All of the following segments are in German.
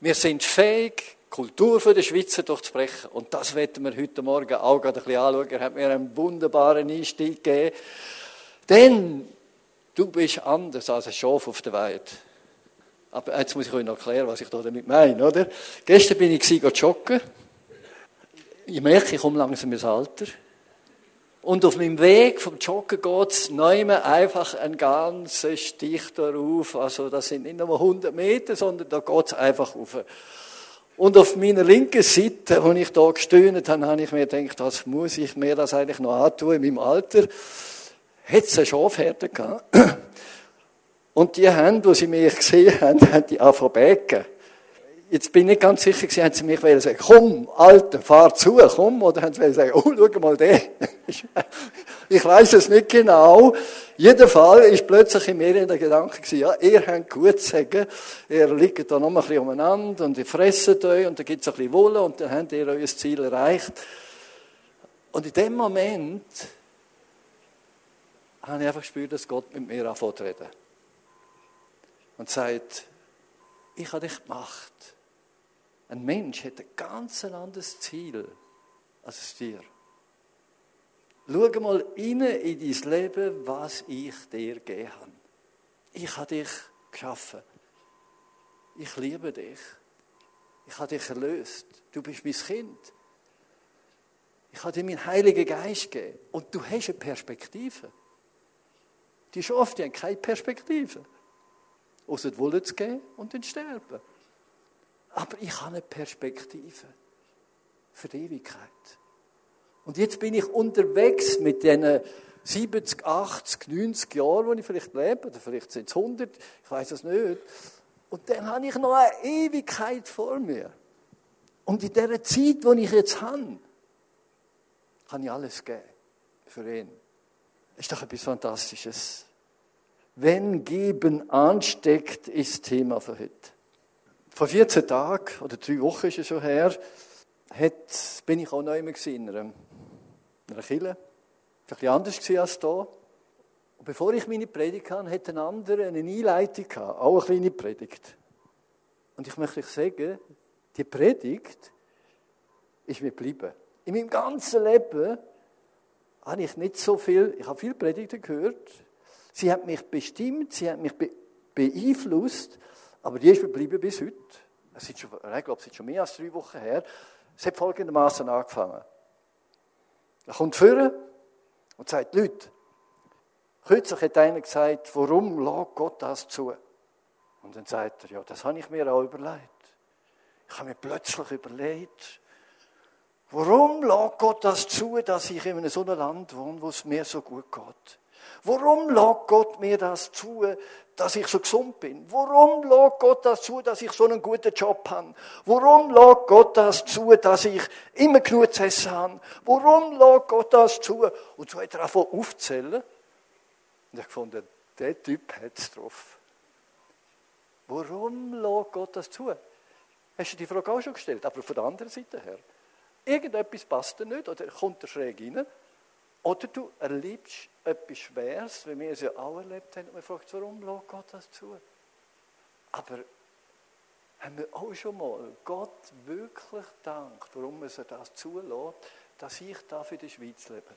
Wir sind fähig, Kultur der Schweizer durchzubrechen. Und das werden wir heute Morgen auch gerade ein bisschen anschauen. Er hat mir einen wunderbaren Einstieg gegeben. Denn du bist anders als ein Schaf auf der Weide. Aber jetzt muss ich euch noch erklären, was ich damit meine, oder? Gestern bin ich joggen. Ich merke, ich komme langsam ins Alter. Und auf meinem Weg vom Joggen geht es einfach ein ganzer Stich darauf. Also das sind nicht nur 100 Meter, sondern da geht es einfach auf. Und auf meiner linken Seite, wo ich da gestöhnt habe, habe ich mir gedacht, was muss ich mir das eigentlich noch antun in meinem Alter? Hat es eine Schafherde gehabt. Und die haben, wo sie mich gesehen haben, haben die angefangen Jetzt bin ich nicht ganz sicher, haben sie mich sagen, komm, Alter, fahr zu, komm, oder haben sie sagen, oh, schau mal den. ich weiß es nicht genau. Fall ist plötzlich in mir in der Gedanke gewesen, ja, ihr habt gut zu sagen, ihr liegt da noch ein bisschen umeinander und ihr fresset euch und da gibt es ein bisschen Wolle und dann habt ihr euer Ziel erreicht. Und in dem Moment habe ich einfach gespürt, dass Gott mit mir anfängt zu reden. Und sagt, ich habe dich gemacht. Ein Mensch hat ein ganz anderes Ziel als das Tier. Schau mal rein in dein Leben, was ich dir gegeben habe. Ich habe dich geschaffen. Ich liebe dich. Ich habe dich erlöst. Du bist mein Kind. Ich habe dir meinen Heiligen Geist gegeben. Und du hast eine Perspektive. Die Schafe haben keine Perspektive. Außer die Wolle zu geben und dann sterben. Aber ich habe eine Perspektive für die Ewigkeit. Und jetzt bin ich unterwegs mit diesen 70, 80, 90 Jahren, die ich vielleicht lebe, oder vielleicht sind es 100, ich weiß es nicht. Und dann habe ich noch eine Ewigkeit vor mir. Und in dieser Zeit, die ich jetzt habe, kann ich alles geben für ihn. Ist doch etwas Fantastisches. Wenn Geben ansteckt, ist Thema für heute. Vor 14 Tagen, oder drei Wochen ist es schon her, hat, bin ich auch neu in einer, in einer Kirche. Ein bisschen anders als hier. Und bevor ich meine Predigt hatte, hat ein anderer eine Einleitung gehabt, auch eine kleine Predigt. Und ich möchte euch sagen, die Predigt ist mir geblieben. In meinem ganzen Leben habe ich nicht so viel, ich habe viele Predigten gehört. Sie hat mich bestimmt, sie hat mich beeinflusst, aber die ist geblieben bis heute. Es ist schon, ich glaube, es ist schon mehr als drei Wochen her. Es hat folgendermaßen angefangen. Er kommt vorne und sagt, Leute, kürzlich hat einer gesagt, warum lässt Gott das zu? Und dann sagt er, ja, das habe ich mir auch überlegt. Ich habe mir plötzlich überlegt, warum lässt Gott das zu, dass ich in so einem Land wohne, wo es mir so gut geht? Warum lässt Gott mir das zu, dass ich so gesund bin? Warum lässt Gott das zu, dass ich so einen guten Job habe? Warum lässt Gott das zu, dass ich immer genug zu essen habe? Warum lässt Gott das zu? Und so hat er angefangen aufzählen. Und ich gefunden, der Typ hat es drauf. Warum lässt Gott das zu? Hast du die Frage auch schon gestellt? Aber von der anderen Seite her. Irgendetwas passt dir nicht oder kommt er schräg rein. Oder du erlebst etwas Schweres, wie wir es ja auch erlebt haben, und man fragt, warum lässt Gott das zu? Aber haben wir auch schon mal Gott wirklich dankt, warum er das zulässt, dass ich da für die Schweiz lebe?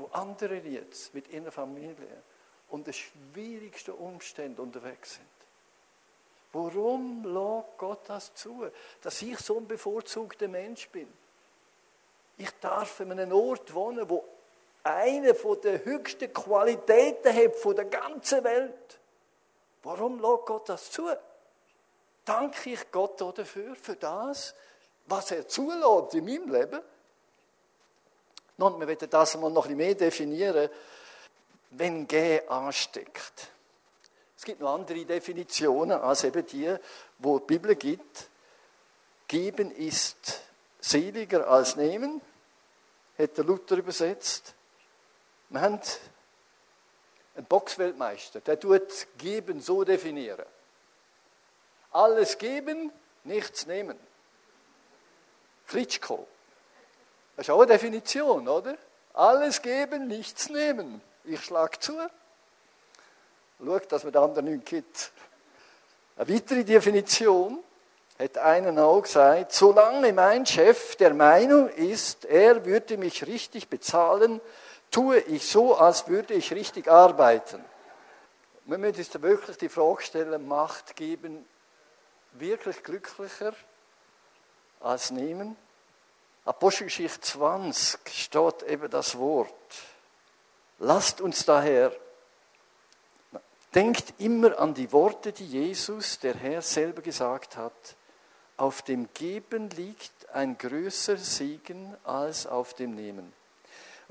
Wo andere jetzt mit ihrer Familie unter schwierigsten Umständen unterwegs sind. Warum lässt Gott das zu, dass ich so ein bevorzugter Mensch bin? Ich darf in einem Ort wohnen, wo eine von der höchsten Qualitäten hat von der ganzen Welt. Warum lässt Gott das zu? Danke ich Gott dafür, für das, was er zulässt in meinem Leben? Nun, wir werden das mal noch ein bisschen mehr definieren, wenn G ansteckt. Es gibt noch andere Definitionen als eben die, wo die Bibel gibt. Geben ist seliger als nehmen, hat der Luther übersetzt. Wir haben einen Boxweltmeister, der tut geben so definieren. Alles geben, nichts nehmen. Klitschko. Das ist auch eine Definition, oder? Alles geben, nichts nehmen. Ich schlage zu. Schau, dass man der anderen nichts gibt. Eine weitere Definition. hat einen auch gesagt, solange mein Chef der Meinung ist, er würde mich richtig bezahlen, tue ich so, als würde ich richtig arbeiten. Müssen uns da wirklich die Frage stellen, Macht geben wirklich glücklicher als nehmen? Apostelgeschichte 20 steht eben das Wort. Lasst uns daher, denkt immer an die Worte, die Jesus, der Herr, selber gesagt hat. Auf dem Geben liegt ein größer Segen als auf dem Nehmen.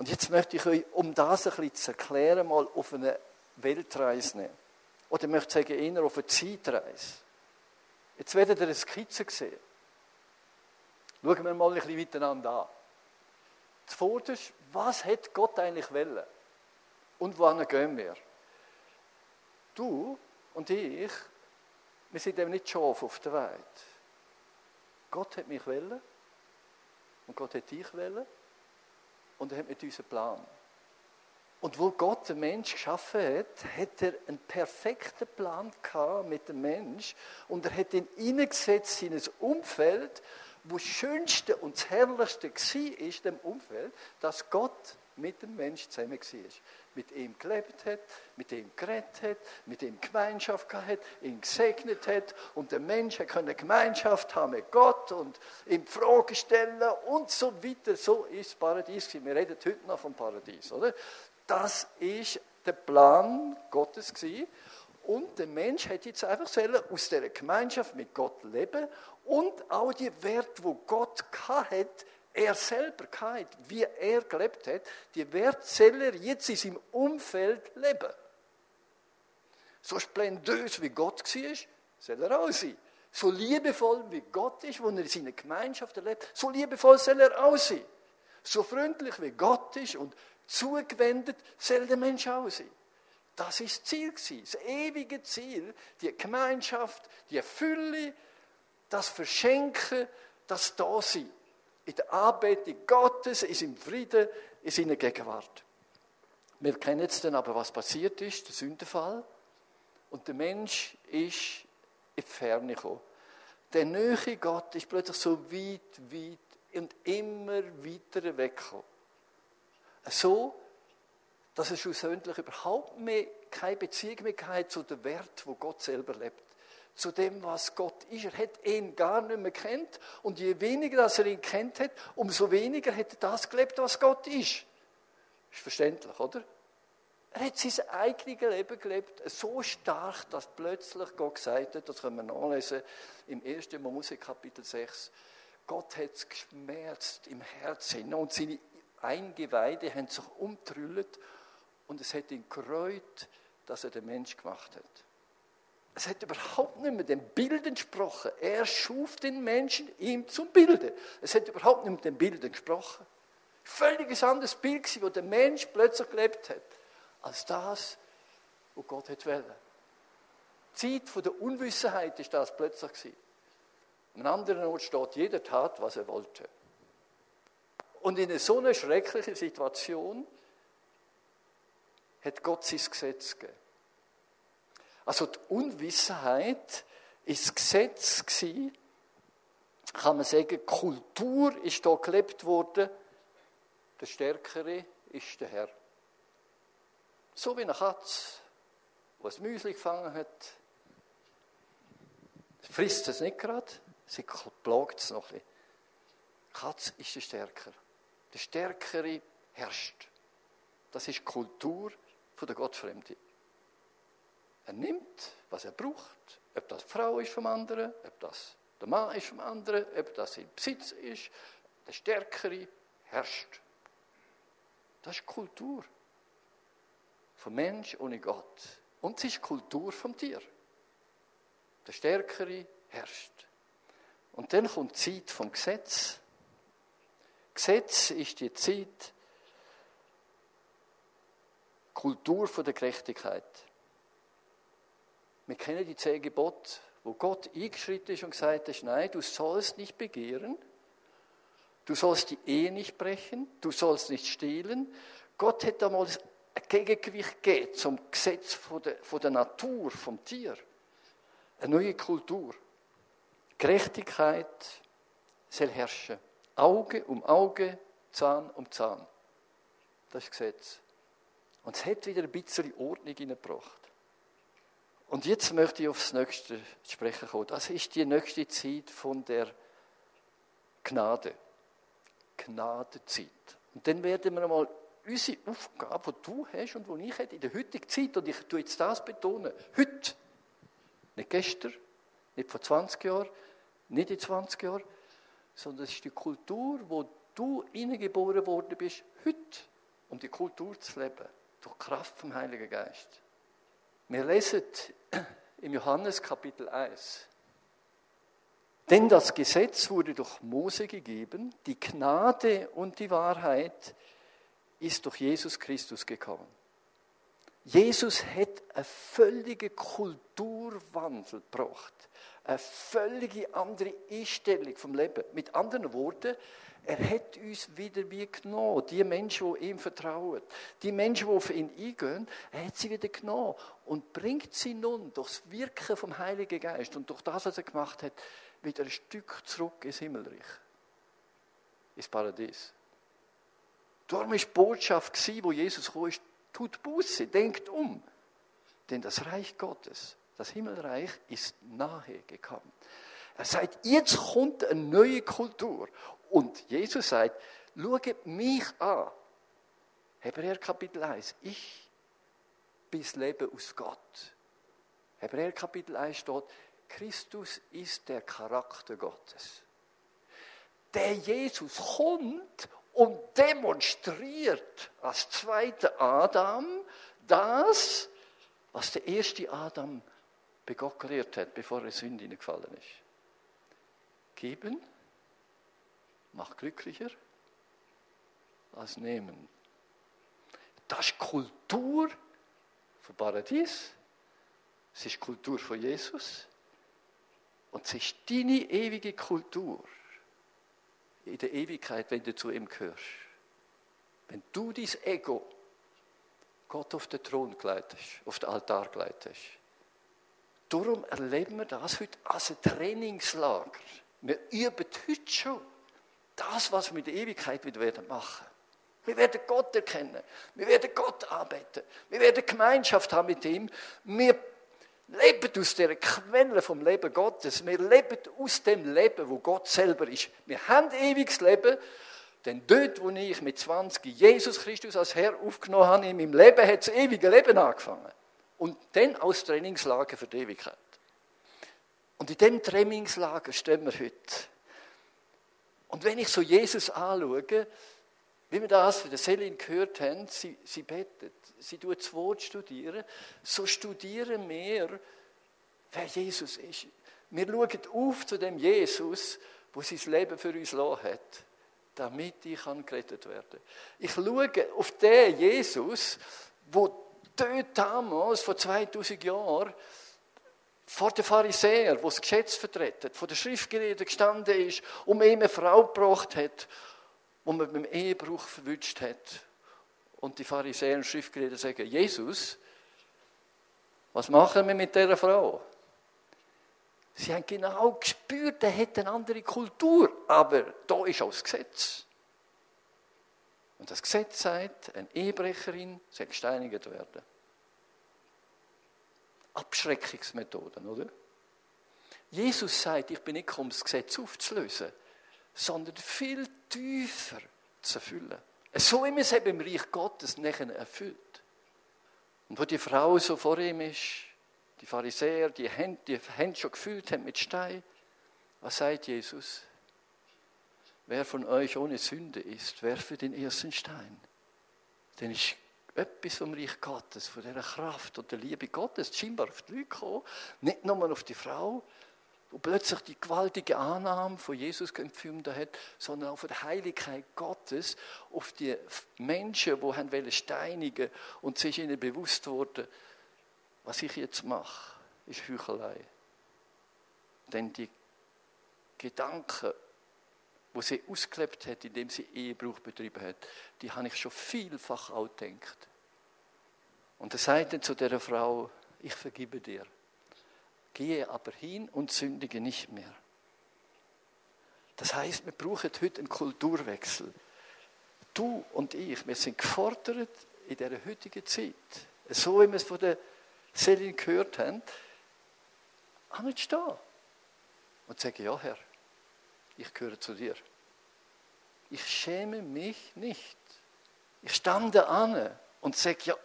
Und jetzt möchte ich euch, um das ein bisschen zu erklären, mal auf eine Weltreise nehmen. Oder ich möchte sagen, eher auf eine Zeitreise. Jetzt werdet ihr eine Skizze sehen. Schauen wir mal ein bisschen miteinander an. Zuvorderst, was hat Gott eigentlich wollen? Und wohin gehen wir? Du und ich, wir sind eben nicht Schaf auf der Welt. Gott hat mich wollen und Gott hat dich wollen und er hat mit uns einen Plan. Und wo Gott den Mensch geschaffen hat, hat er einen perfekten Plan gehabt mit dem Mensch und er hat ihn hineingesetzt in ein Umfeld, wo das Schönste und das Herrlichste war in dem Umfeld, dass Gott mit dem Mensch zusammen war. Mit ihm gelebt hat, mit ihm geredet hat, mit ihm Gemeinschaft gehabt hat, ihn gesegnet hat und der Mensch konnte Gemeinschaft haben mit Gott und ihm Fragen stellen und so weiter. So ist das Paradies. Wir reden heute noch vom Paradies, oder? Das ist der Plan Gottes gewesen. Und der Mensch hat jetzt einfach aus dieser Gemeinschaft mit Gott leben und auch die Werte, wo Gott hat, er selber hat, wie er gelebt hat, die Werte soll er jetzt in seinem Umfeld leben. So splendös wie Gott war, soll er auch sein. So liebevoll wie Gott ist, wo er in seiner Gemeinschaft erlebt, so liebevoll soll er auch sein. So freundlich wie Gott ist und zugewendet soll der Mensch auch sein. Das ist das Ziel, das ewige Ziel, die Gemeinschaft, die Fülle, das Verschenken, das Dasein. In der Anbetung Gottes, in seinem Frieden, in seiner Gegenwart. Wir kennen jetzt dann aber, was passiert ist, der Sündenfall. Und der Mensch ist in die Ferne gekommen. Der neue Gott ist plötzlich so weit, weit und immer weiter weggekommen. So, dass er schlussendlich überhaupt mehr keine Beziehung mehr hat zu dem Wert, wo Gott selber lebt. Zu dem, was Gott ist. Er hat ihn gar nicht mehr kennt. Und je weniger dass er ihn kennt hat, umso weniger hat er das gelebt, was Gott ist. Ist verständlich, oder? Er hat sein eigenes Leben gelebt, so stark, dass plötzlich Gott gesagt hat, das können wir nachlesen im 1. Mose Kapitel 6, Gott hat es geschmerzt im Herzen und seine Eingeweide haben sich umtrüllt und es hat ihn gereut, dass er den Mensch gemacht hat. Es hat überhaupt nicht mehr dem Bild entsprochen. Er schuf den Menschen ihm zum Bilde. Es hat überhaupt nicht mehr dem Bild entsprochen. Völlig anderes Bild, wo der Mensch plötzlich gelebt hat, als das, wo Gott hat wollen. Die Zeit der Unwissenheit ist das plötzlich gewesen. An anderen Ort steht, jeder tat, was er wollte. Und in so einer schrecklichen Situation hat Gott sein Gesetz gegeben. Also die Unwissenheit ist das Gesetz gewesen, kann man sagen, Kultur ist da gelebt worden, der Stärkere ist der Herr. So wie eine Katze, die ein Müsli gefangen hat, frisst es nicht gerade, sie plagt es noch ein bisschen. Katz ist der Stärker. Der Stärkere herrscht. Das ist die Kultur der Gottfremde. Er nimmt, was er braucht, ob das die Frau ist vom anderen, ob das der Mann ist vom anderen, ob das in Besitz ist. Der Stärkere herrscht. Das ist Kultur vom Mensch ohne Gott. Und es ist Kultur vom Tier. Der Stärkere herrscht. Und dann kommt die Zeit vom Gesetz. Gesetz ist die Zeit, Kultur der Gerechtigkeit. Wir kennen die zehn Gebote, wo Gott eingeschritten ist und gesagt hat, nein, du sollst nicht begehren, du sollst die Ehe nicht brechen, du sollst nicht stehlen. Gott hat damals ein Gegengewicht gegeben zum Gesetz von der, von der Natur, vom Tier. Eine neue Kultur. Gerechtigkeit soll herrschen. Auge um Auge, Zahn um Zahn. Das ist Gesetz. Und es hat wieder ein bisschen Ordnung hineingebracht. Und jetzt möchte ich aufs Nächste sprechen kommen. Das ist die nächste Zeit von der Gnade. Gnadezeit. Und dann werden wir mal unsere Aufgabe, die du hast und die ich habe, in der heutigen Zeit, und ich tue jetzt das betonen, heute, nicht gestern, nicht vor 20 Jahren, nicht in 20 Jahren, sondern es ist die Kultur, wo du hineingeboren worden bist, heute, um die Kultur zu leben, durch Kraft vom Heiligen Geist. Wir lesen im Johannes Kapitel 1. Denn das Gesetz wurde durch Mose gegeben, die Gnade und die Wahrheit ist durch Jesus Christus gekommen. Jesus hat einen völligen Kulturwandel gebracht. Eine völlige andere Einstellung vom Leben. Mit anderen Worten, er hat uns wieder wie genommen. Die Menschen, die ihm vertrauen, die Menschen, die auf ihn eingehen, er hat sie wieder genommen und bringt sie nun durchs Wirken vom Heiligen Geist und durch das, was er gemacht hat, wieder ein Stück zurück ins Himmelreich, ins Paradies. Darum war die Botschaft, wo Jesus kam, tut Buße, denkt um. Denn das Reich Gottes, das Himmelreich, ist nahe gekommen. Er sagt, jetzt kommt eine neue Kultur. Und Jesus sagt, schaut mich an. Hebräer Kapitel 1. Ich bin das Leben aus Gott. Hebräer Kapitel 1 steht, Christus ist der Charakter Gottes. Der Jesus kommt und demonstriert als zweiter Adam das, was der erste Adam begockeriert hat, bevor er Sünde gefallen ist. Geben macht glücklicher als nehmen. Das ist Kultur von Paradies. Es ist Kultur von Jesus. Und es ist deine ewige Kultur in der Ewigkeit, wenn du zu ihm gehörst. Wenn du dein Ego Gott auf den Thron gleitest, auf den Altar gleitest. Darum erleben wir das heute als ein Trainingslager. Wir üben heute schon das, was wir mit der Ewigkeit wieder werden machen. Wir werden Gott erkennen. Wir werden Gott arbeiten. Wir werden Gemeinschaft haben mit ihm. Wir leben aus der Quelle vom Leben Gottes. Wir leben aus dem Leben, wo Gott selber ist. Wir haben ewiges Leben, denn dort, wo ich mit 20 Jesus Christus als Herr aufgenommen habe, in meinem Leben hat das ewige Leben angefangen. Und dann als Trainingslager für die Ewigkeit. Und in dem Trainingslager stehen wir heute. Und wenn ich so Jesus anschaue, wie wir das von der Selin gehört haben, sie, sie betet, sie tut das Wort studieren, so studieren wir, wer Jesus ist. Wir schauen auf zu dem Jesus, wo sein Leben für uns lassen hat, damit ich gerettet werden kann. Ich schaue auf den Jesus, wo dort damals, vor 2000 Jahren, vor den Pharisäern, wo das Gesetz vertreten, vor den Schriftgelehrten gestanden ist und ihm eine Frau gebracht hat, wo man beim Ehebruch verwünscht hat. Und die Pharisäer und Schriftgelehrten sagen, Jesus, was machen wir mit dieser Frau? Sie haben genau gespürt, er hat eine andere Kultur, aber da ist auch das Gesetz. Und das Gesetz sagt, eine Ehebrecherin soll gesteinigt werden. Abschreckungsmethoden, oder? Jesus sagt, ich bin nicht gekommen, das Gesetz aufzulösen, sondern viel tiefer zu erfüllen. So wie man es eben im Reich Gottes nachher erfüllt. Und wo die Frau so vor ihm ist, die Pharisäer, die Hände, die Hände schon gefüllt haben mit Stein, was sagt Jesus? Wer von euch ohne Sünde ist, werfe den ersten Stein. Denn ich etwas vom Reich Gottes, von dieser Kraft und der Liebe Gottes scheinbar auf die Leute gekommen, nicht nur auf die Frau, wo plötzlich die gewaltige Annahme von Jesus empfunden hat, sondern auch von der Heiligkeit Gottes auf die Menschen, die haben steinigen und sich ihnen bewusst wurde, was ich jetzt mache, ist Heuchelei. Denn die Gedanken, wo sie ausgelebt hat, indem sie Ehebruch betrieben hat, die habe ich schon vielfach auch gedacht. Und er sagte zu der Frau, ich vergebe dir. Gehe aber hin und sündige nicht mehr. Das heißt, wir brauchen heute einen Kulturwechsel. Du und ich, wir sind gefordert in dieser heutigen Zeit, so wie wir es von der Selin gehört haben, anzustehen und zu sagen, ja Herr, ich gehöre zu dir. Ich schäme mich nicht. Ich stande an und sage, ja,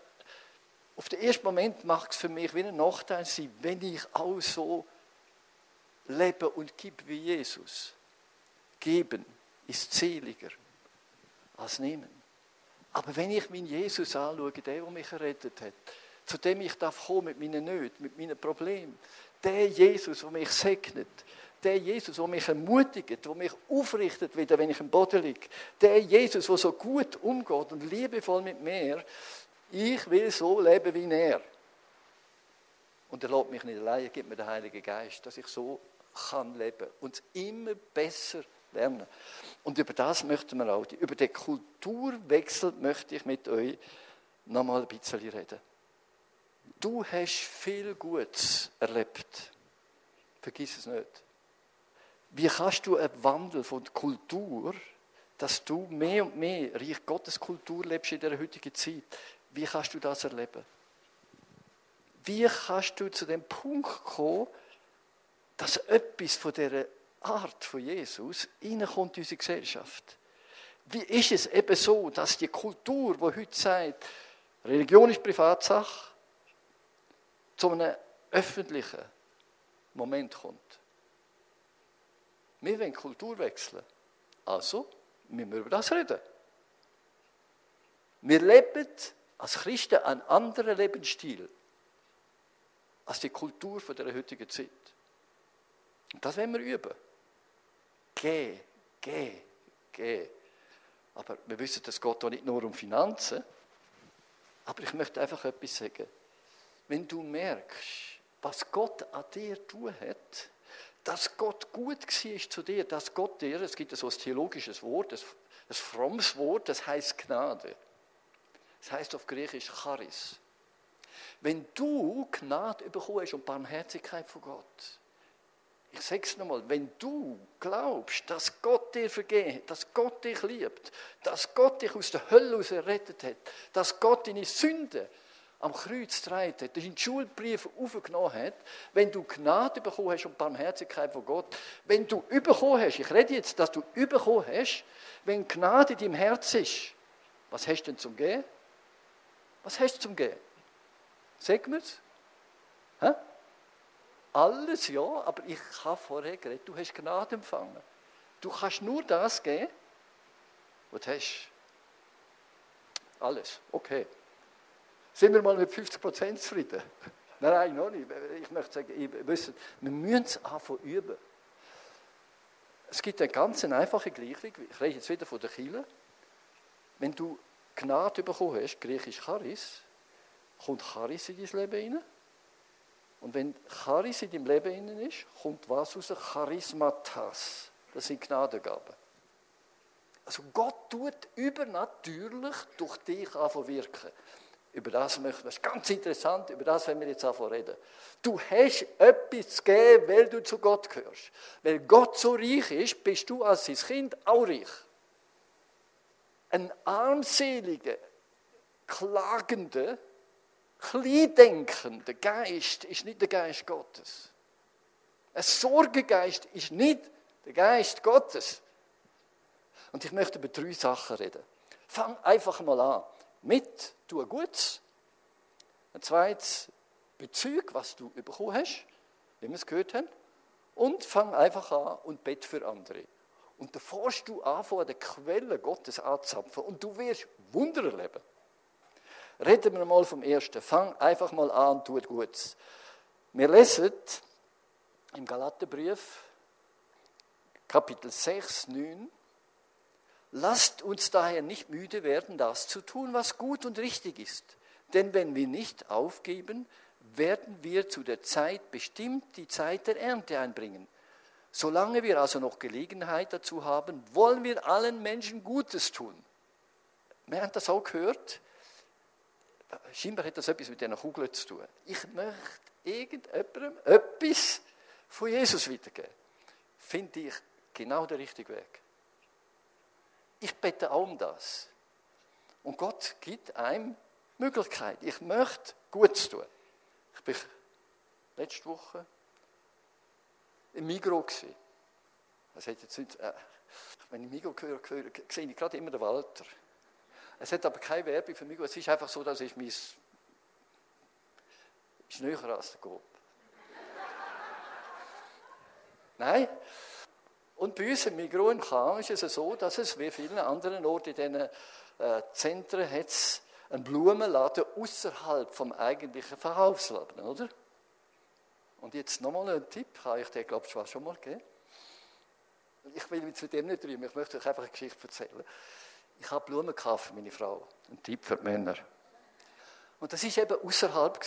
auf den ersten Moment macht es für mich wie ein Nachteil sein, wenn ich auch so lebe und gebe wie Jesus. Geben ist seliger als nehmen. Aber wenn ich meinen Jesus anschaue, der, der mich errettet hat, zu dem ich darf kommen mit meinen Nöten, mit meinen Problemen, der Jesus, der mich segnet, der Jesus, der mich ermutigt, der mich aufrichtet wieder, wenn ich am Boden liege, der Jesus, der so gut umgeht und liebevoll mit mir, ich will so leben wie er. Und er lässt mich nicht allein, er gibt mir den Heiligen Geist, dass ich so kann leben und immer besser lernen. Und über das möchten wir auch, über den Kulturwechsel möchte ich mit euch nochmal ein bisschen reden. Du hast viel Gutes erlebt. Vergiss es nicht. Wie kannst du einen Wandel von der Kultur, dass du mehr und mehr Reich Gottes Kultur lebst in der heutigen Zeit, wie kannst du das erleben? Wie kannst du zu dem Punkt kommen, dass etwas von dieser Art von Jesus in unsere Gesellschaft? Wie ist es eben so, dass die Kultur, die heute sagt, Religion ist Privatsache, zu einem öffentlichen Moment kommt? Wir wollen Kultur wechseln. Also müssen wir über das reden. Wir leben als Christen einen anderen Lebensstil als die Kultur von der heutigen Zeit. Und das wollen wir üben. Geh, geh, geh. Aber wir wissen, es geht hier nicht nur um Finanzen. Aber ich möchte einfach etwas sagen. Wenn du merkst, was Gott an dir tun hat, dass Gott gut war zu dir, dass Gott dir, es gibt so ein theologisches Wort, ein, frommes Wort, das heißt Gnade. Das heißt auf Griechisch Charis. Wenn du Gnade bekommen hast und Barmherzigkeit von Gott, ich sage es nochmal, wenn du glaubst, dass Gott dir vergeben hat, dass Gott dich liebt, dass Gott dich aus der Hölle heraus errettet hat, dass Gott deine Sünde am Kreuz getragen hat, deinen Schulbrief aufgenommen hat, wenn du Gnade bekommen hast und Barmherzigkeit von Gott, wenn du bekommen hast, ich rede jetzt, dass du bekommen hast, wenn Gnade in deinem Herz ist, was hast du denn zum Gehen? Was hast du zum Gehen? Sag mir's. Hä? Alles ja, aber ich habe vorher geredet, du hast Gnade empfangen. Du kannst nur das geben, was du hast. Alles, okay. Sind wir mal mit 50% zufrieden? Nein, nein, noch nicht. Ich möchte sagen, ihr wisst, wir müssen es anfangen üben. Es gibt eine ganz einfache Gleichung, ich rede jetzt wieder von der Kirche. Wenn du Gnade bekommen hast, griechisch Charis, kommt Charis in dein Leben rein. Und wenn Charis in deinem Leben rein ist, kommt was raus? Charismatas. Das sind Gnadengaben. Also Gott tut übernatürlich durch dich anfangen wirken. Über das möchten wir, das ist ganz interessant, über das werden wir jetzt anfangen reden. Du hast etwas zu geben, weil du zu Gott gehörst. Weil Gott so reich ist, bist du als sein Kind auch reich. Ein armseliger, klagender, kleindenkender Geist ist nicht der Geist Gottes. Ein Sorgegeist ist nicht der Geist Gottes. Und ich möchte über drei Sachen reden. Fang einfach mal an. Mit, tu Gutes. Ein zweites, Bezug, was du bekommen hast, wie wir es gehört haben. Und fang einfach an und bett für andere. Und da fährst du an, von der Quelle Gottes anzapfen und du wirst Wunder erleben. Reden wir mal vom Ersten. Fang einfach mal an und tu Gutes. Wir lesen im Galaterbrief, Kapitel 6, 9, Lasst uns daher nicht müde werden, das zu tun, was gut und richtig ist. Denn wenn wir nicht aufgeben, werden wir zu der Zeit bestimmt die Zeit der Ernte einbringen. Solange wir also noch Gelegenheit dazu haben, wollen wir allen Menschen Gutes tun. Wir haben das auch gehört. Scheinbar hat das etwas mit einer Kugel zu tun. Ich möchte irgendjemandem etwas von Jesus weitergeben. Finde ich genau der richtige Weg. Ich bete auch um das. Und Gott gibt einem Möglichkeit. Ich möchte Gutes tun. Ich war letzte Woche im Migro. Das hat jetzt nicht, äh, wenn ich Migro höre, höre, sehe ich gerade immer den Walter. Es hat aber keine Werbung für Migro. Es ist einfach so, dass ich mein näher als der Coop. Nein. Und bei uns im Migro in Cham ist es so, dass es wie vielen anderen Orten in diesen äh, Zentren hat einen Blumenladen außerhalb vom eigentlichen Verkaufsladen, oder? Und jetzt nochmal ein Tipp, habe ich dir, glaube ich, schon mal gegeben. Ich will mit dem nicht rühmen, ich möchte euch einfach eine Geschichte erzählen. Ich habe Blumen gekauft für meine Frau. Ein Tipp für die Männer. Und das war eben außerhalb.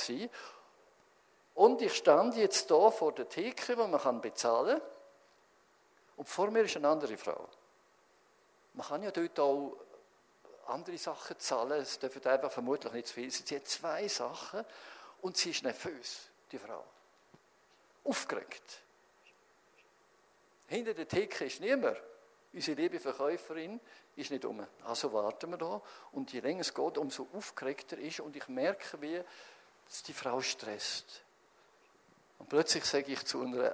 Und ich stand jetzt hier vor der Theke, wo man bezahlen kann. Und vor mir ist eine andere Frau. Man kann ja dort auch andere Sachen zahlen. Es dürfen einfach vermutlich nicht zu viel sein. Sie hat zwei Sachen und sie ist nervös, die Frau. Aufgeregt. Hinter der Theke ist niemand. Unsere liebe Verkäuferin ist nicht um. Also warten wir da. Und je länger es geht, umso aufgeregter ist. Und ich merke, wie es die Frau stresst. Und plötzlich sage ich zu einer,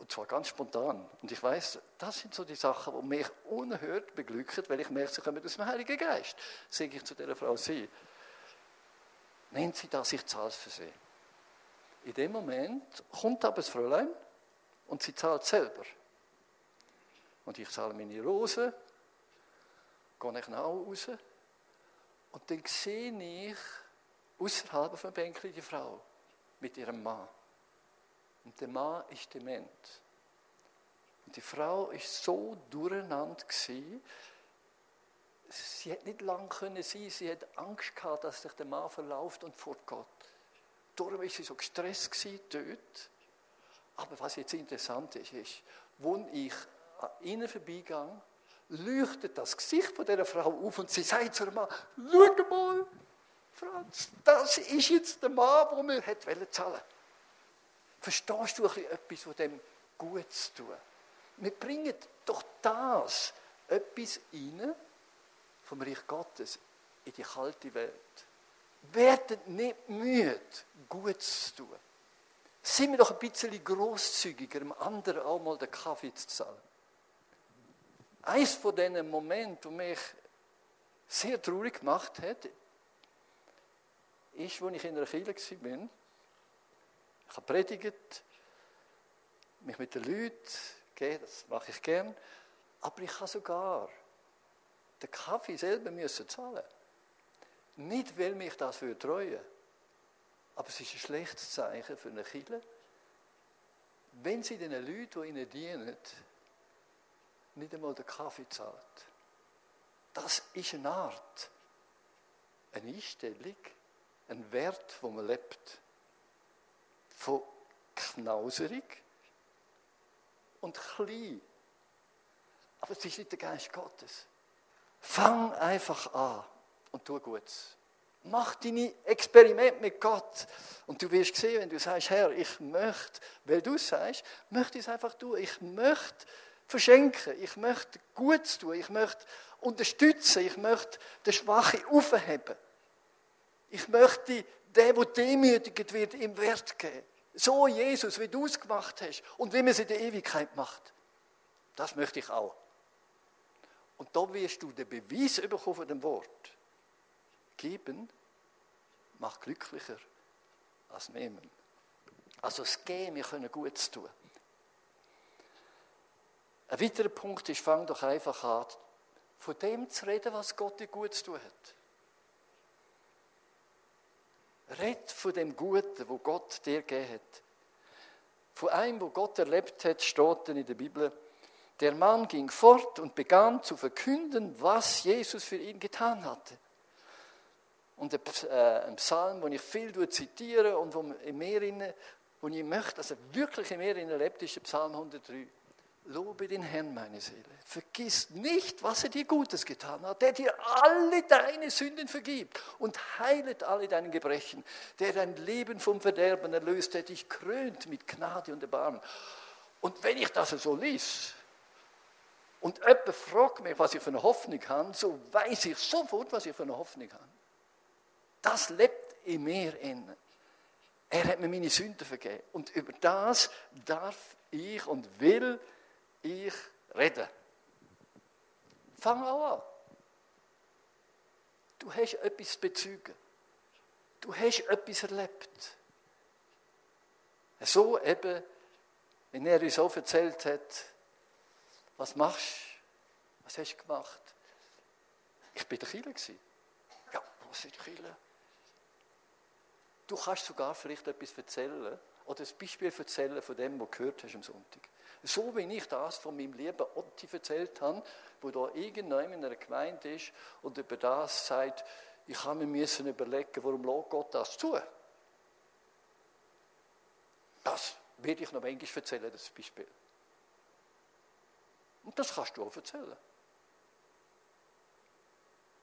und zwar ganz spontan. Und ich weiß, das sind so die Sachen, die mich unerhört beglücken, weil ich merke, sie kommen aus dem Heiligen Geist. Sage ich zu dieser Frau, sie, nennt sie das, ich zahle es für sie. In dem Moment kommt aber das Fräulein und sie zahlt selber. Und ich zahle meine Rosen, gehe ich nach raus und dann sehe ich außerhalb vom Bänkchen die Frau mit ihrem Mann. Und der Mann ist dement. Und die Frau ist so durcheinander sie hätte nicht lang können sein, sie hat Angst gehabt, dass sich der Mann verläuft und fortgeht. Darum war sie so gestresst gewesen, dort. Aber was jetzt interessant ist, ist, wo ich an ihnen vorbeigehe, leuchtet das Gesicht von dieser Frau auf und sie sagt zu ihrem Mann, schau mal, Franz, das ist jetzt der Mann, mir hätte zahlen Verstehst du etwas von dem gut zu tun? Wir bringen doch das, etwas rein vom Reich Gottes in die kalte Welt. Werdet nicht müde, gut zu tun. Sind wir doch ein bisschen grosszügiger, dem anderen auch mal den Kaffee zu zahlen. Eines von diesen Momenten, die mich sehr traurig gemacht hat, ist, als ich in einer Kirche war. Ich habe predigt, mich mit den Leuten geben, das mache ich gern. Aber ich habe sogar den Kaffee selber müssen zahlen. Nicht, weil mich das für treue, aber es ist ein schlechtes Zeichen für eine Kirche, wenn sie den Leuten, die ihnen dienen, nicht einmal den Kaffee zahlt. Das ist eine Art, eine Einstellung, ein Wert, wo man lebt. Von knauserig und klein. Aber es ist nicht der Geist Gottes. Fang einfach an und tu Gutes. Mach deine Experimente mit Gott. Und du wirst sehen, wenn du sagst, Herr, ich möchte, weil du sagst, möchte ich es einfach tun. Ich möchte verschenken. Ich möchte Gutes tun. Ich möchte unterstützen. Ich möchte den Schwachen aufheben. Ich möchte den, der demütigt wird, ihm Wert geben. So Jesus, wie du es gemacht hast und wie man es in der Ewigkeit macht. Das möchte ich auch. Und da wirst du den Beweis bekommen von dem Wort. Geben macht glücklicher als nehmen. Also das Geben, wir können Gutes tun. Ein weiterer Punkt ist, fang doch einfach an, von dem zu reden, was Gott dir gut zu tun hat. Red von dem Guten, wo Gott dir gegeben hat. Von einem, wo Gott erlebt hat, steht in der Bibel, der Mann ging fort und begann zu verkünden, was Jesus für ihn getan hatte. Und ein Psalm, den ich viel zitiere und wo, in mir, wo ich möchte, er wirklich in mir erlebt, ist der Psalm 103. Lobe den Herrn, meine Seele. Vergiss nicht, was er dir Gutes getan hat, der dir alle deine Sünden vergibt und heilet alle deine Gebrechen, der dein Leben vom Verderben erlöst, der dich krönt mit Gnade und Erbarmen. Und wenn ich das so lies, und jemand fragt mich, was ich für eine Hoffnung habe, so weiß ich sofort, was ich für eine Hoffnung habe. Das lebt in mir innen. Er hat mir meine Sünden vergeben. Und über das darf ich und will ich reden. Fang auch an. Du hast etwas zu. Du hast etwas erlebt. So eben, wenn er uns so erzählt hat, was machst du? Was hast du gemacht? Ich bin der Killer. Ja, was ist Killer? Du kannst sogar vielleicht etwas erzählen oder ein Beispiel erzählen von dem, was du gehört hast am Sonntag. So wie ich das von meinem lieben Otti erzählt habe, wo da irgendjemand in einer Gemeinde ist und über das sagt, ich habe mir müssen überlegen, warum lässt Gott das zu? Das werde ich noch manchmal erzählen, das Beispiel. Und das kannst du auch erzählen.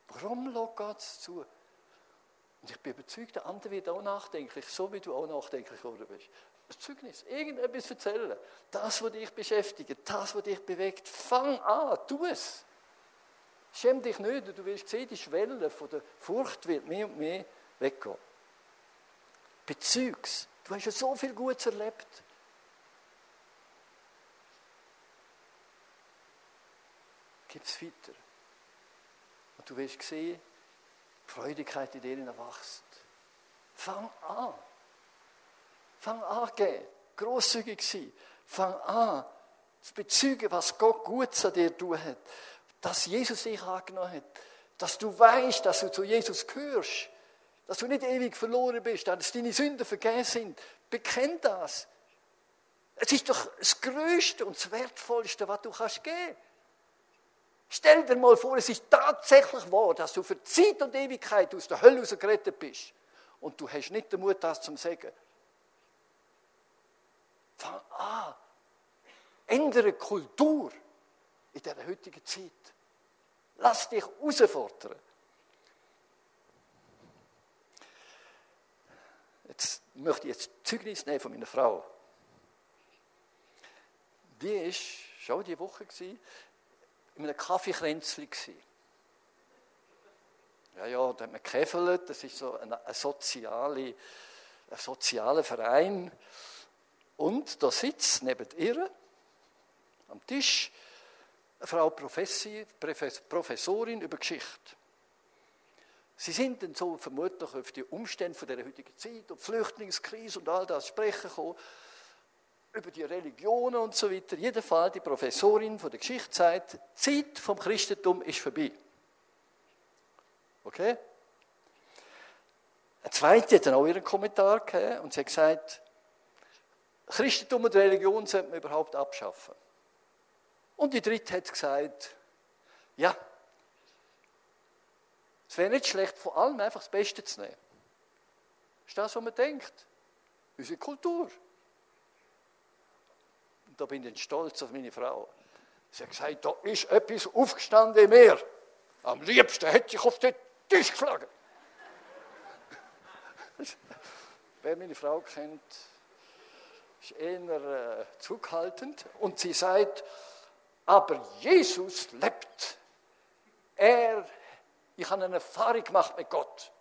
Warum lässt Gott es zu? Und ich bin überzeugt, der andere wird auch nachdenklich, so wie du auch nachdenklich geworden bist. Zeugnis, irgendetwas erzählen. Das, was dich beschäftigt, das, was dich bewegt. Fang an, tu es. Schäm dich nicht, du wirst sehen, die Schwelle von der Furcht wird mehr und mehr weggehen. Bezeugs. Du hast ja so viel Gutes erlebt. Gib es weiter. Und du wirst sehen, die Freudigkeit in dir wächst. Fang an. Fang an, gehen. Grosszügig sein. Fang an, zu bezeugen, was Gott gut an dir tun hat. Dass Jesus dich angenommen hat. Dass du weißt, dass du zu Jesus gehörst. Dass du nicht ewig verloren bist, dass deine Sünden vergeben sind. Bekenn das. Es ist doch das Größte und das Wertvollste, was du kannst geben. Stell dir mal vor, es ist tatsächlich wahr, dass du für Zeit und Ewigkeit aus der Hölle gerettet bist. Und du hast nicht den Mut, das zu sagen. Fang an. Ändere Kultur in dieser heutigen Zeit. Lass dich herausfordern. Jetzt möchte ich jetzt Zeugnis nehmen von meiner Frau. Die war schon die Woche in einem Kaffeekränzchen. Ja, ja, da hat man gekäfelt, das ist so ein, ein, soziale, ein sozialer Verein. Und da sitzt neben ihr am Tisch eine Frau Professorin über Geschichte. Sie sind dann so vermutlich auf die Umstände der heutigen Zeit, und Flüchtlingskrise und all das sprechen gekommen über die Religionen und so weiter. Jedenfalls die Professorin von der Geschichte sagt, die Zeit vom Christentum ist vorbei. Okay? Eine zweite hat dann auch ihren Kommentar gegeben und sie hat gesagt, Christentum und Religion sollte man überhaupt abschaffen. Und die dritte hat gesagt, ja, es wäre nicht schlecht, vor allem einfach das Beste zu nehmen. Das ist das, was man denkt. Unsere Kultur da bin ich stolz auf meine Frau. Sie hat gesagt, da ist etwas aufgestanden in mir. Am liebsten hätte ich auf den Tisch geschlagen. Wer meine Frau kennt, ist eher äh, zurückhaltend. Und sie sagt, aber Jesus lebt. Er, ich habe eine Erfahrung gemacht mit Gott.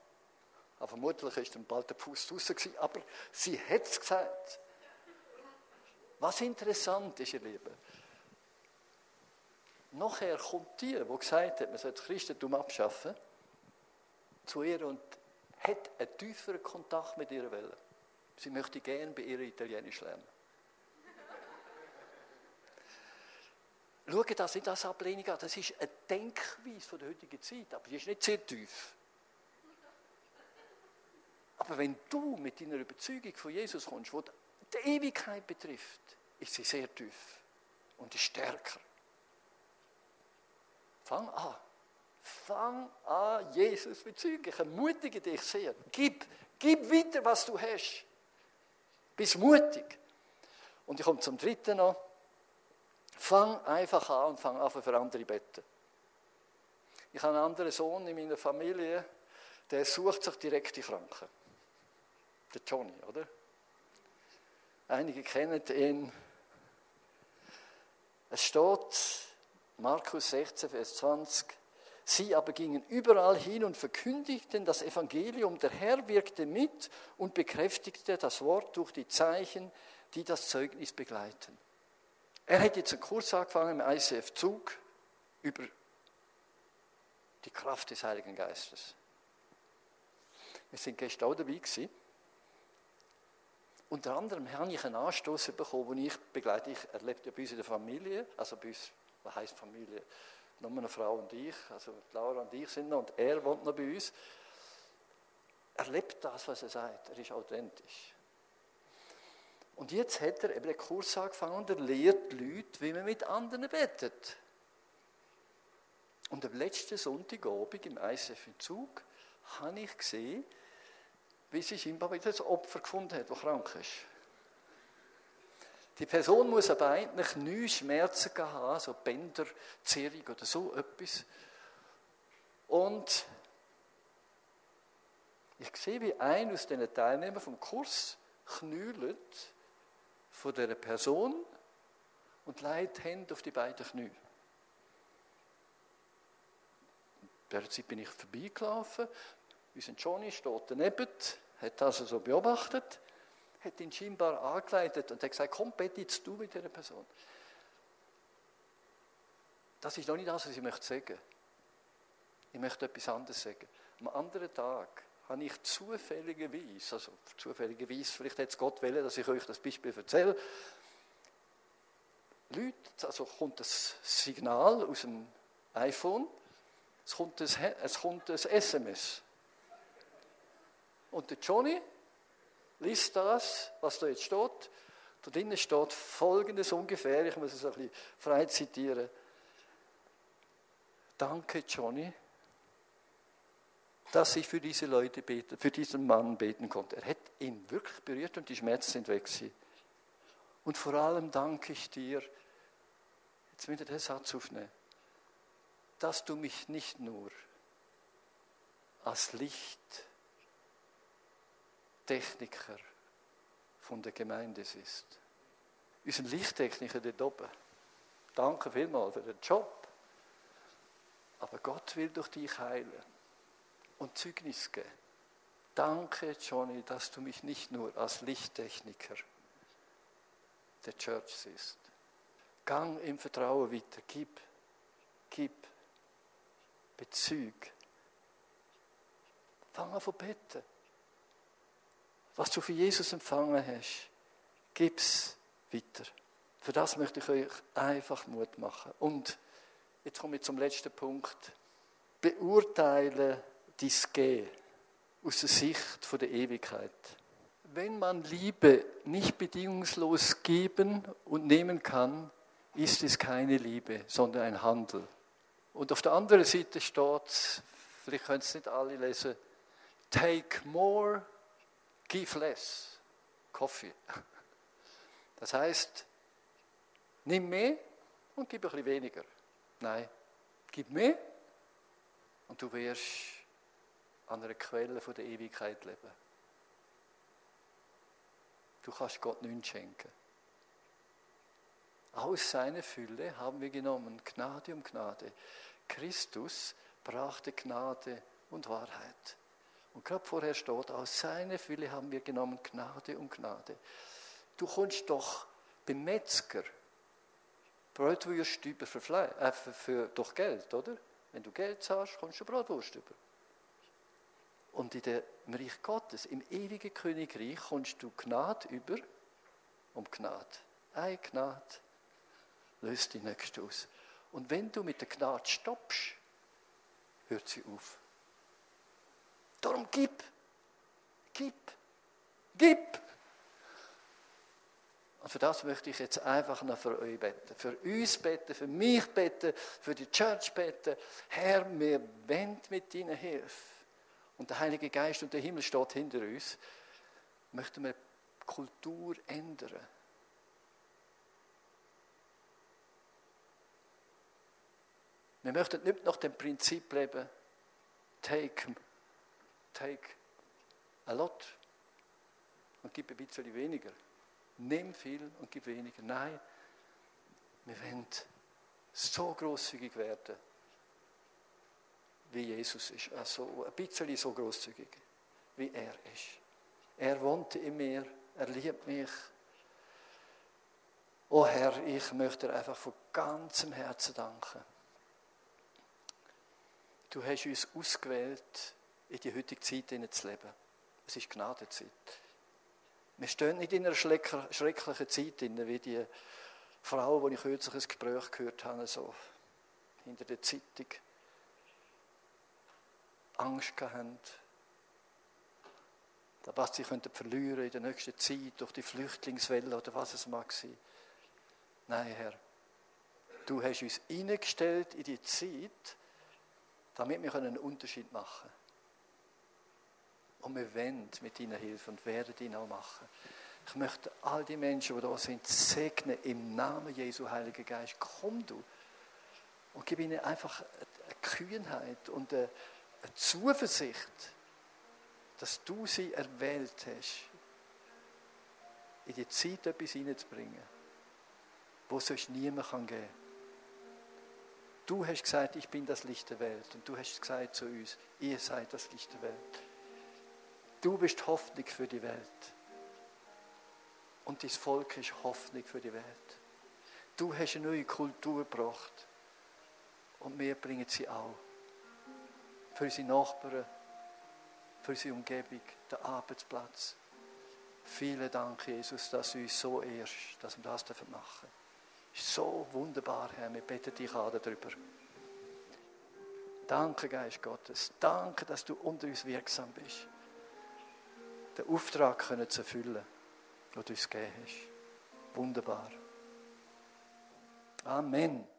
Aber vermutlich ist dann bald der Fuß draußen aber sie hat es gesagt. Was interessant ist, ihr Lieben, nachher kommt die, die gesagt hat, man soll das Christentum abschaffen, zu ihr und hat einen tieferen Kontakt mit ihrer Welle. Sie möchte gerne bei ihr Italienisch lernen. Schau das nicht als Ablehnung an. Das ist eine Denkweise von der heutigen Zeit, aber die ist nicht sehr tief. Aber wenn du mit deiner Überzeugung von Jesus kommst, wo die Ewigkeit betrifft, ist sie sehr tief und ist stärker. Fang an. Fang an, Jesus bezeugen. Ich ermutige dich sehr. Gib, gib weiter, was du hast. Bist mutig. Und ich komme zum dritten noch. Fang einfach an und fang an für andere beten. Ich habe einen anderen Sohn in meiner Familie, der sucht sich direkt die Kranken. Der Johnny, oder? Einige kennen ihn. Es steht, Markus 16, Vers 20. Sie aber gingen überall hin und verkündigten das Evangelium. Der Herr wirkte mit und bekräftigte das Wort durch die Zeichen, die das Zeugnis begleiten. Er hat jetzt einen Kurs angefangen im ICF Zug über die Kraft des Heiligen Geistes. Wir sind gestern auch dabei gewesen. Unter anderem habe ich einen Anstoß bekommen, den ich begleite. Ich erlebe ja bei uns in der Familie, also bei uns, was heisst Familie? Nur eine Frau und ich, also Laura und ich sind noch und er wohnt noch bei uns. Er lebt das, was er sagt. Er ist authentisch. Und jetzt hat er eben den Kurs angefangen und er lehrt die Leute, wie man mit anderen betet. Und am letzten Sonntagabend im ISF in Zug habe ich gesehen, wie sie scheinbar wieder ein Opfer gefunden hat, das krank ist. Die Person muss aber eigentlich nie Schmerzen haben, so Bänderzerrung oder so etwas. Und ich sehe, wie ein aus den Teilnehmern vom Kurs knüllt von der Person und legt Hände auf die beiden Knie. Derzeit bin ich vorbeigelaufen. Unser Johnny steht daneben, hat das so beobachtet, hat ihn scheinbar angeleitet und hat gesagt, komm, bete jetzt du mit dieser Person. Das ist noch nicht das, was ich möchte sagen. Ich möchte etwas anderes sagen. Am anderen Tag habe ich zufälligerweise, also zufälligerweise, vielleicht hat es Gott wollen, dass ich euch das Beispiel erzähle, Leute, also kommt das Signal aus dem iPhone, es kommt ein, es kommt ein SMS. Und der Johnny liest das, was da jetzt steht. Da drinnen steht folgendes ungefähr, ich muss es ein bisschen frei zitieren. Danke, Johnny, dass ich für diese Leute beten, für diesen Mann beten konnte. Er hat ihn wirklich berührt und die Schmerzen sind weg. Und vor allem danke ich dir, jetzt müsst ihr den Satz aufnehmen, dass du mich nicht nur als Lichttechniker von der Gemeinde siehst. Unser Lichttechniker dort oben. Danke vielmals für den Job. Aber Gott will durch dich heilen und Zeugnis geben. Danke, Johnny, dass du mich nicht nur als Lichttechniker der Church siehst. Gang im Vertrauen weiter. Gib, gib. Bezug. Fang an zu beten. Was du für Jesus empfangen hast, gib es weiter. Für das möchte ich euch einfach Mut machen. Und jetzt komme ich zum letzten Punkt. Beurteile dein Gehen aus der Sicht der Ewigkeit. Wenn man Liebe nicht bedingungslos geben und nehmen kann, ist es keine Liebe, sondern ein Handel. Und auf der anderen Seite steht, vielleicht können es nicht alle lesen, take more, give less. Coffee. Das heißt, nimm mehr und gib ein bisschen weniger. Nein, gib mehr und du wirst an einer Quelle der Ewigkeit leben. Du kannst Gott nichts schenken. Aus seiner Fülle haben wir genommen Gnade um Gnade. Christus brachte Gnade und Wahrheit. Und gerade vorher steht, aus seiner Fülle haben wir genommen Gnade und Gnade. Du kommst doch beim Metzger Brotwurst über für, Fle äh, für, für, durch Geld, oder? Wenn du Geld zahlst, kommst du Brotwurst über. Und in dem Reich Gottes, im ewigen Königreich, kommst du Gnade über um Gnade. Eine Gnade löst die nächste aus. Und wenn du mit der Gnade stoppst, hört sie auf. Darum gib, gib, gib. Und für das möchte ich jetzt einfach noch für euch beten. Für uns beten, für mich beten, für die Church beten. Herr, wir wollen mit deiner Hilfe. Und der Heilige Geist und der Himmel steht hinter uns. Möchten wir Kultur ändern. Wir möchten nicht nach dem Prinzip leben, take, take a lot und gib ein bisschen weniger. Nimm viel und gib weniger. Nein, wir wollen so großzügig werden, wie Jesus ist. Also ein bisschen so großzügig, wie er ist. Er wohnt in mir, er liebt mich. Oh Herr, ich möchte dir einfach von ganzem Herzen danken. Du hast uns ausgewählt, in die heutige Zeit zu leben. Es ist Gnadezeit. Wir stehen nicht in einer schrecklichen Zeit, wie die Frau, wo ich kürzlich ein Gespräch gehört habe, so hinter der Zeitung, Angst hatten, was sie könnten verlieren in der nächsten Zeit durch die Flüchtlingswelle oder was es mag sein. Nein, Herr, du hast uns eingestellt in die Zeit, damit wir einen Unterschied machen können. Und wir wollen mit deiner Hilfe und werden ihn auch machen. Ich möchte all die Menschen, die da sind, segnen im Namen Jesu, Heiliger Geist. Komm du und gib ihnen einfach eine Kühnheit und eine Zuversicht, dass du sie erwählt hast, in die Zeit etwas hineinzubringen, wo sonst niemand geben kann. Du hast gesagt, ich bin das Licht der Welt. Und du hast gesagt zu uns, ihr seid das Licht der Welt. Du bist Hoffnung für die Welt. Und dein Volk ist Hoffnung für die Welt. Du hast eine neue Kultur gebracht. Und wir bringen sie auch. Für unsere Nachbarn, für unsere Umgebung, den Arbeitsplatz. Vielen Dank, Jesus, dass du uns so ehrst, dass wir das machen dürfen. So wunderbar, Herr. Wir beten dich an darüber. Danke, Geist Gottes. Danke, dass du unter uns wirksam bist den Auftrag können zu erfüllen, den du uns gegeben hast. Wunderbar. Amen.